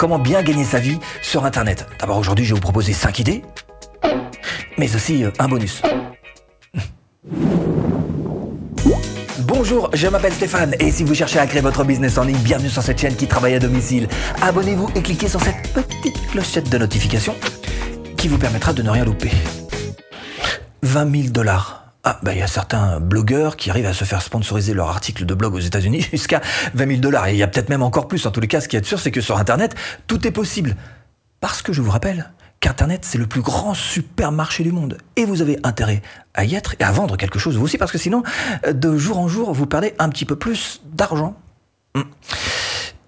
Comment bien gagner sa vie sur Internet? D'abord aujourd'hui je vais vous proposer 5 idées, mais aussi euh, un bonus. Bonjour, je m'appelle Stéphane et si vous cherchez à créer votre business en ligne, bienvenue sur cette chaîne qui travaille à domicile. Abonnez-vous et cliquez sur cette petite clochette de notification qui vous permettra de ne rien louper. 20 000 dollars. Ah, bah, il y a certains blogueurs qui arrivent à se faire sponsoriser leur article de blog aux États-Unis jusqu'à 20 000 dollars. Et il y a peut-être même encore plus. En tous les cas, ce qui est sûr, c'est que sur Internet, tout est possible. Parce que je vous rappelle qu'Internet, c'est le plus grand supermarché du monde. Et vous avez intérêt à y être et à vendre quelque chose vous aussi, parce que sinon, de jour en jour, vous perdez un petit peu plus d'argent. Hmm.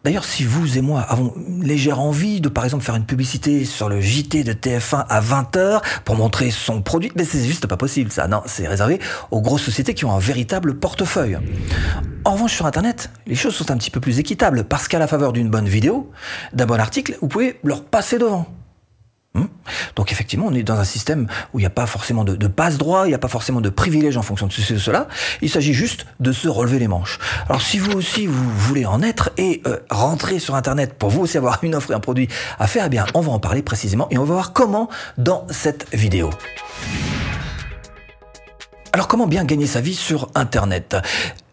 D'ailleurs, si vous et moi avons une légère envie de, par exemple, faire une publicité sur le JT de TF1 à 20h pour montrer son produit, mais c'est juste pas possible, ça. Non, c'est réservé aux grosses sociétés qui ont un véritable portefeuille. En revanche, sur Internet, les choses sont un petit peu plus équitables parce qu'à la faveur d'une bonne vidéo, d'un bon article, vous pouvez leur passer devant. Hmm Donc effectivement, on est dans un système où il n'y a pas forcément de, passe-droit, il n'y a pas forcément de privilèges en fonction de ceci ou cela. Il s'agit juste de se relever les manches. Alors si vous aussi vous voulez en être et euh, rentrer sur Internet pour vous aussi avoir une offre et un produit à faire, eh bien on va en parler précisément et on va voir comment dans cette vidéo. Alors comment bien gagner sa vie sur Internet?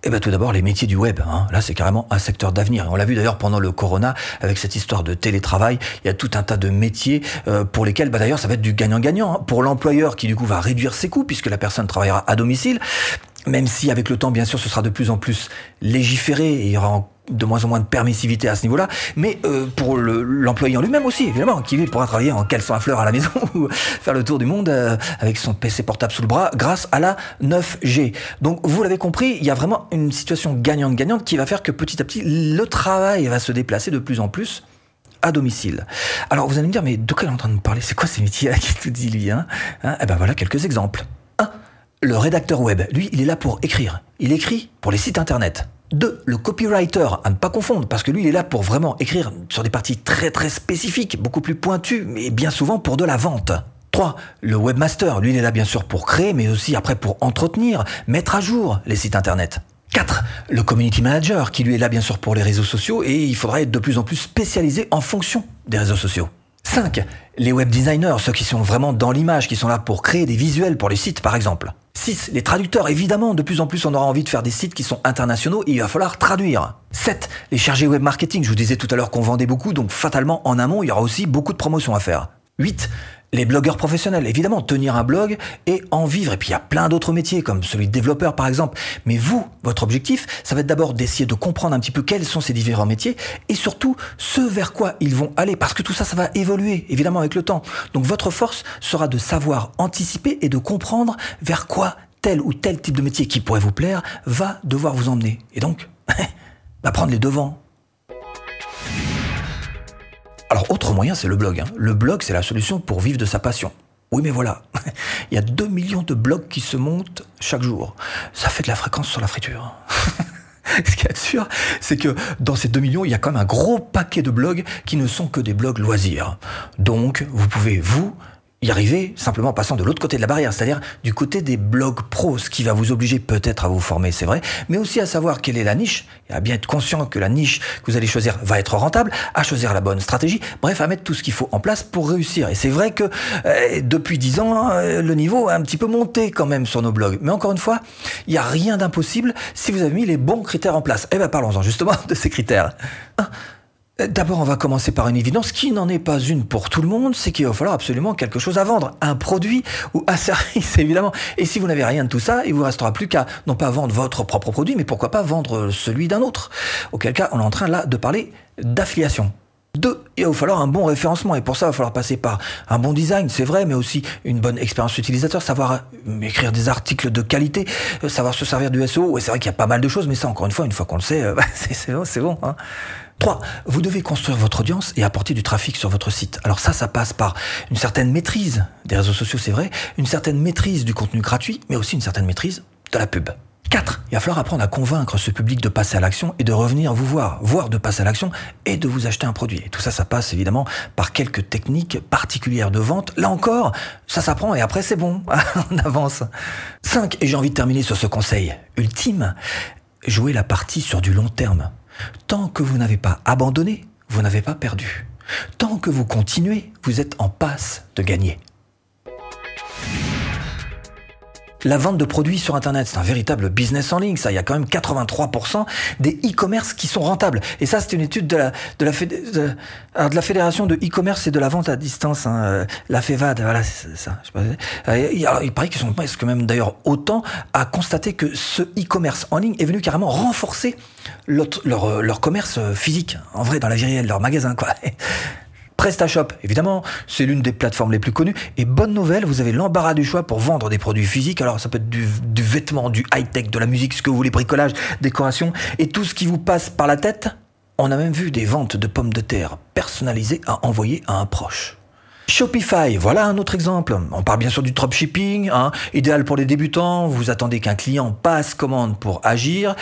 Eh bien tout d'abord les métiers du web. Hein. Là c'est carrément un secteur d'avenir. On l'a vu d'ailleurs pendant le corona avec cette histoire de télétravail. Il y a tout un tas de métiers euh, pour lesquels bah, d'ailleurs ça va être du gagnant-gagnant. Hein. Pour l'employeur qui du coup va réduire ses coûts puisque la personne travaillera à domicile. Même si avec le temps bien sûr ce sera de plus en plus légiféré et il y aura de moins en moins de permissivité à ce niveau-là, mais euh, pour l'employé en lui-même aussi, évidemment, qui pourra travailler en caleçon à fleurs à la maison ou faire le tour du monde euh, avec son PC portable sous le bras grâce à la 9G. Donc vous l'avez compris, il y a vraiment une situation gagnante-gagnante qui va faire que petit à petit, le travail va se déplacer de plus en plus à domicile. Alors vous allez me dire, mais de quoi il est en train de me parler? C'est quoi ces métiers qui tout dit lui hein, hein? Eh ben voilà quelques exemples. 1. Le rédacteur web, lui, il est là pour écrire. Il écrit pour les sites internet. 2. Le copywriter, à ne pas confondre, parce que lui, il est là pour vraiment écrire sur des parties très très spécifiques, beaucoup plus pointues, mais bien souvent pour de la vente. 3. Le webmaster, lui, il est là bien sûr pour créer, mais aussi après pour entretenir, mettre à jour les sites internet. 4. Le community manager, qui lui est là bien sûr pour les réseaux sociaux, et il faudra être de plus en plus spécialisé en fonction des réseaux sociaux. 5. Les web designers, ceux qui sont vraiment dans l'image, qui sont là pour créer des visuels pour les sites par exemple. 6. Les traducteurs, évidemment, de plus en plus on aura envie de faire des sites qui sont internationaux et il va falloir traduire. 7. Les chargés web marketing, je vous disais tout à l'heure qu'on vendait beaucoup, donc fatalement en amont il y aura aussi beaucoup de promotions à faire. 8 les blogueurs professionnels, évidemment, tenir un blog et en vivre. Et puis il y a plein d'autres métiers, comme celui de développeur par exemple. Mais vous, votre objectif, ça va être d'abord d'essayer de comprendre un petit peu quels sont ces différents métiers et surtout ce vers quoi ils vont aller. Parce que tout ça, ça va évoluer, évidemment, avec le temps. Donc votre force sera de savoir anticiper et de comprendre vers quoi tel ou tel type de métier qui pourrait vous plaire va devoir vous emmener. Et donc, va prendre les devants alors, autre moyen, c'est le blog. Hein. Le blog, c'est la solution pour vivre de sa passion. Oui, mais voilà, il y a 2 millions de blogs qui se montent chaque jour. Ça fait de la fréquence sur la friture. Ce qui est sûr, c'est que dans ces 2 millions, il y a quand même un gros paquet de blogs qui ne sont que des blogs loisirs. Donc, vous pouvez, vous, y arriver simplement en passant de l'autre côté de la barrière, c'est-à-dire du côté des blogs pros, ce qui va vous obliger peut-être à vous former, c'est vrai, mais aussi à savoir quelle est la niche, et à bien être conscient que la niche que vous allez choisir va être rentable, à choisir la bonne stratégie, bref, à mettre tout ce qu'il faut en place pour réussir. Et c'est vrai que euh, depuis dix ans, euh, le niveau a un petit peu monté quand même sur nos blogs. Mais encore une fois, il n'y a rien d'impossible si vous avez mis les bons critères en place. Eh bien, parlons-en justement de ces critères. D'abord, on va commencer par une évidence qui n'en est pas une pour tout le monde, c'est qu'il va falloir absolument quelque chose à vendre, un produit ou un service, évidemment. Et si vous n'avez rien de tout ça, il vous restera plus qu'à non pas vendre votre propre produit, mais pourquoi pas vendre celui d'un autre. Auquel cas, on est en train là de parler d'affiliation. Deux, il va falloir un bon référencement et pour ça, il va falloir passer par un bon design, c'est vrai, mais aussi une bonne expérience utilisateur, savoir euh, écrire des articles de qualité, euh, savoir se servir du SEO. Et c'est vrai qu'il y a pas mal de choses, mais ça, encore une fois, une fois qu'on le sait, euh, bah, c'est bon, c'est bon. Hein. 3. Vous devez construire votre audience et apporter du trafic sur votre site. Alors ça, ça passe par une certaine maîtrise des réseaux sociaux, c'est vrai, une certaine maîtrise du contenu gratuit, mais aussi une certaine maîtrise de la pub. 4. Il va falloir apprendre à convaincre ce public de passer à l'action et de revenir vous voir, voire de passer à l'action et de vous acheter un produit. Et tout ça, ça passe évidemment par quelques techniques particulières de vente. Là encore, ça s'apprend et après c'est bon, on avance. 5. Et j'ai envie de terminer sur ce conseil ultime. Jouer la partie sur du long terme. Tant que vous n'avez pas abandonné, vous n'avez pas perdu. Tant que vous continuez, vous êtes en passe de gagner. La vente de produits sur Internet, c'est un véritable business en ligne. Ça, il y a quand même 83% des e-commerce qui sont rentables. Et ça, c'est une étude de la fédération de e-commerce et de la vente à distance, hein, euh, la FEVAD. Voilà, ça. Euh, il paraît qu'ils sont presque même d'ailleurs autant à constater que ce e-commerce en ligne est venu carrément renforcer leur, leur, leur commerce physique, en vrai, dans la vie réelle, leur magasin, quoi. PrestaShop, évidemment, c'est l'une des plateformes les plus connues. Et bonne nouvelle, vous avez l'embarras du choix pour vendre des produits physiques. Alors ça peut être du, vêtement, du high-tech, de la musique, ce que vous voulez, bricolage, décoration, et tout ce qui vous passe par la tête. On a même vu des ventes de pommes de terre personnalisées à envoyer à un proche. Shopify, voilà un autre exemple. On parle bien sûr du dropshipping, hein, idéal pour les débutants. Vous attendez qu'un client passe commande pour agir.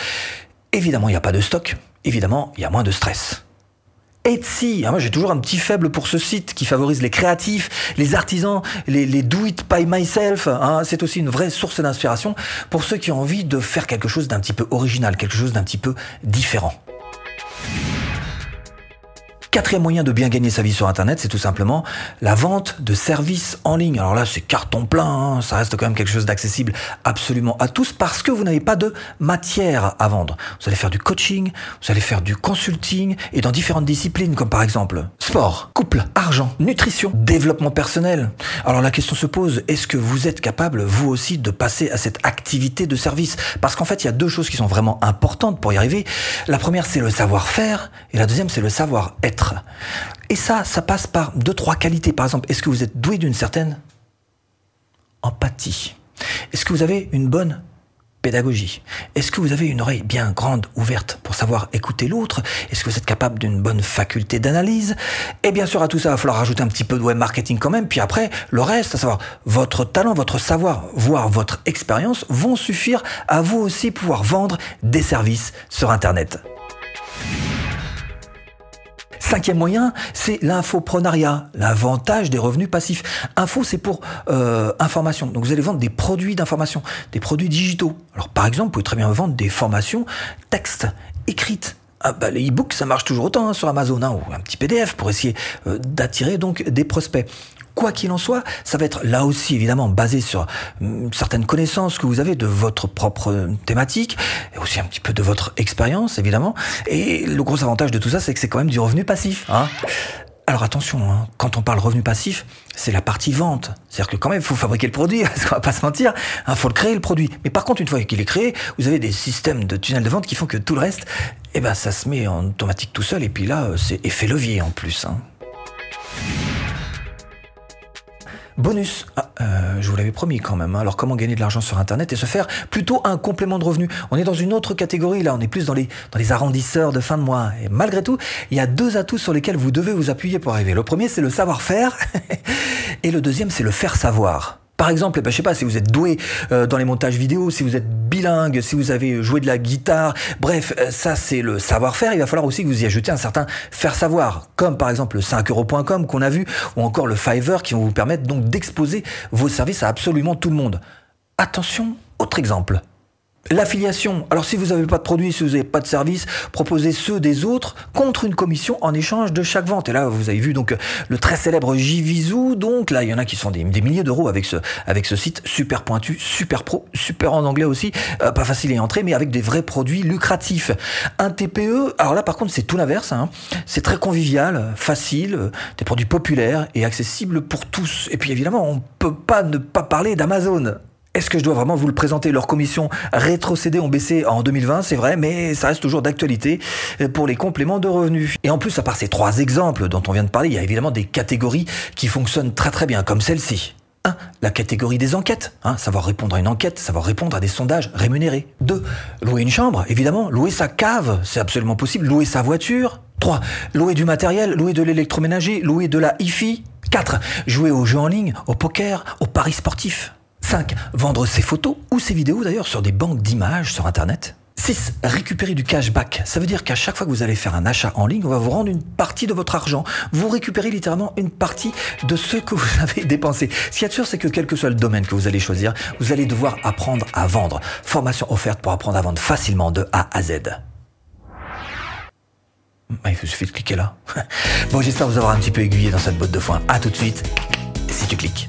Évidemment, il n'y a pas de stock. Évidemment, il y a moins de stress. Etsy. Ah, moi, j'ai toujours un petit faible pour ce site qui favorise les créatifs, les artisans, les, do it by myself. Hein. C'est aussi une vraie source d'inspiration pour ceux qui ont envie de faire quelque chose d'un petit peu original, quelque chose d'un petit peu différent. Quatrième moyen de bien gagner sa vie sur Internet, c'est tout simplement la vente de services en ligne. Alors là, c'est carton plein, hein. ça reste quand même quelque chose d'accessible absolument à tous parce que vous n'avez pas de matière à vendre. Vous allez faire du coaching, vous allez faire du consulting et dans différentes disciplines comme par exemple sport, couple, argent, nutrition, développement personnel. Alors la question se pose, est-ce que vous êtes capable vous aussi de passer à cette activité de service? Parce qu'en fait, il y a deux choses qui sont vraiment importantes pour y arriver. La première, c'est le savoir-faire et la deuxième, c'est le savoir-être. Et ça, ça passe par deux, trois qualités. Par exemple, est-ce que vous êtes doué d'une certaine empathie? Est-ce que vous avez une bonne pédagogie? Est-ce que vous avez une oreille bien grande, ouverte pour savoir écouter l'autre? Est-ce que vous êtes capable d'une bonne faculté d'analyse? Et bien sûr, à tout ça, il va falloir rajouter un petit peu de web marketing quand même. Puis après, le reste, à savoir votre talent, votre savoir, voire votre expérience, vont suffire à vous aussi pouvoir vendre des services sur Internet. Cinquième moyen, c'est l'infoprenariat, l'avantage des revenus passifs. Info, c'est pour euh, information. Donc vous allez vendre des produits d'information, des produits digitaux. Alors par exemple, vous pouvez très bien vendre des formations textes, écrites. Ah bah, les e-books, ça marche toujours autant hein, sur Amazon, hein, ou un petit PDF pour essayer euh, d'attirer donc des prospects. Quoi qu'il en soit, ça va être là aussi évidemment basé sur hum, certaines connaissances que vous avez de votre propre thématique, et aussi un petit peu de votre expérience évidemment. Et le gros avantage de tout ça, c'est que c'est quand même du revenu passif. Hein alors attention, hein, quand on parle revenu passif, c'est la partie vente. C'est-à-dire que quand même, il faut fabriquer le produit, parce qu'on va pas se mentir, il hein, faut le créer le produit. Mais par contre, une fois qu'il est créé, vous avez des systèmes de tunnels de vente qui font que tout le reste, eh ben, ça se met en automatique tout seul. Et puis là, c'est effet levier en plus. Bonus, ah, euh, je vous l'avais promis quand même. Hein. Alors comment gagner de l'argent sur Internet et se faire plutôt un complément de revenu? On est dans une autre catégorie là, on est plus dans les, dans les arrondisseurs de fin de mois. Et malgré tout, il y a deux atouts sur lesquels vous devez vous appuyer pour arriver. Le premier c'est le savoir-faire et le deuxième c'est le faire savoir. Par exemple, ben, je sais pas si vous êtes doué euh, dans les montages vidéo, si vous êtes bilingue, si vous avez joué de la guitare, bref, euh, ça c'est le savoir-faire. Il va falloir aussi que vous y ajoutez un certain faire savoir, comme par exemple le 5euros.com qu'on a vu, ou encore le Fiverr qui vont vous permettre donc d'exposer vos services à absolument tout le monde. Attention, autre exemple. L'affiliation. Alors si vous n'avez pas de produit, si vous n'avez pas de service, proposez ceux des autres contre une commission en échange de chaque vente. Et là, vous avez vu donc le très célèbre Jivizu. Donc là, il y en a qui sont des, milliers d'euros avec ce, avec ce site super pointu, super pro, super en anglais aussi, euh, pas facile à entrer, mais avec des vrais produits lucratifs. Un TPE, alors là par contre c'est tout l'inverse. Hein. C'est très convivial, facile, des produits populaires et accessibles pour tous. Et puis évidemment, on peut pas ne pas parler d'Amazon. Est-ce que je dois vraiment vous le présenter? Leurs commissions rétrocédées ont baissé en 2020, c'est vrai, mais ça reste toujours d'actualité pour les compléments de revenus. Et en plus, à part ces trois exemples dont on vient de parler, il y a évidemment des catégories qui fonctionnent très très bien, comme celle-ci. 1. La catégorie des enquêtes. Hein, savoir répondre à une enquête, savoir répondre à des sondages rémunérés. 2. Louer une chambre, évidemment. Louer sa cave, c'est absolument possible. Louer sa voiture. 3. Louer du matériel, louer de l'électroménager, louer de la hi-fi. 4. Jouer aux jeux en ligne, au poker, aux paris sportifs. 5. Vendre ses photos ou ses vidéos d'ailleurs sur des banques d'images sur Internet. 6. Récupérer du cashback. Ça veut dire qu'à chaque fois que vous allez faire un achat en ligne, on va vous rendre une partie de votre argent. Vous récupérez littéralement une partie de ce que vous avez dépensé. Ce qui est sûr, c'est que quel que soit le domaine que vous allez choisir, vous allez devoir apprendre à vendre. Formation offerte pour apprendre à vendre facilement de A à Z. Ah, il suffit de cliquer là. bon, j'espère vous avoir un petit peu aiguillé dans cette botte de foin. À tout de suite, si tu cliques.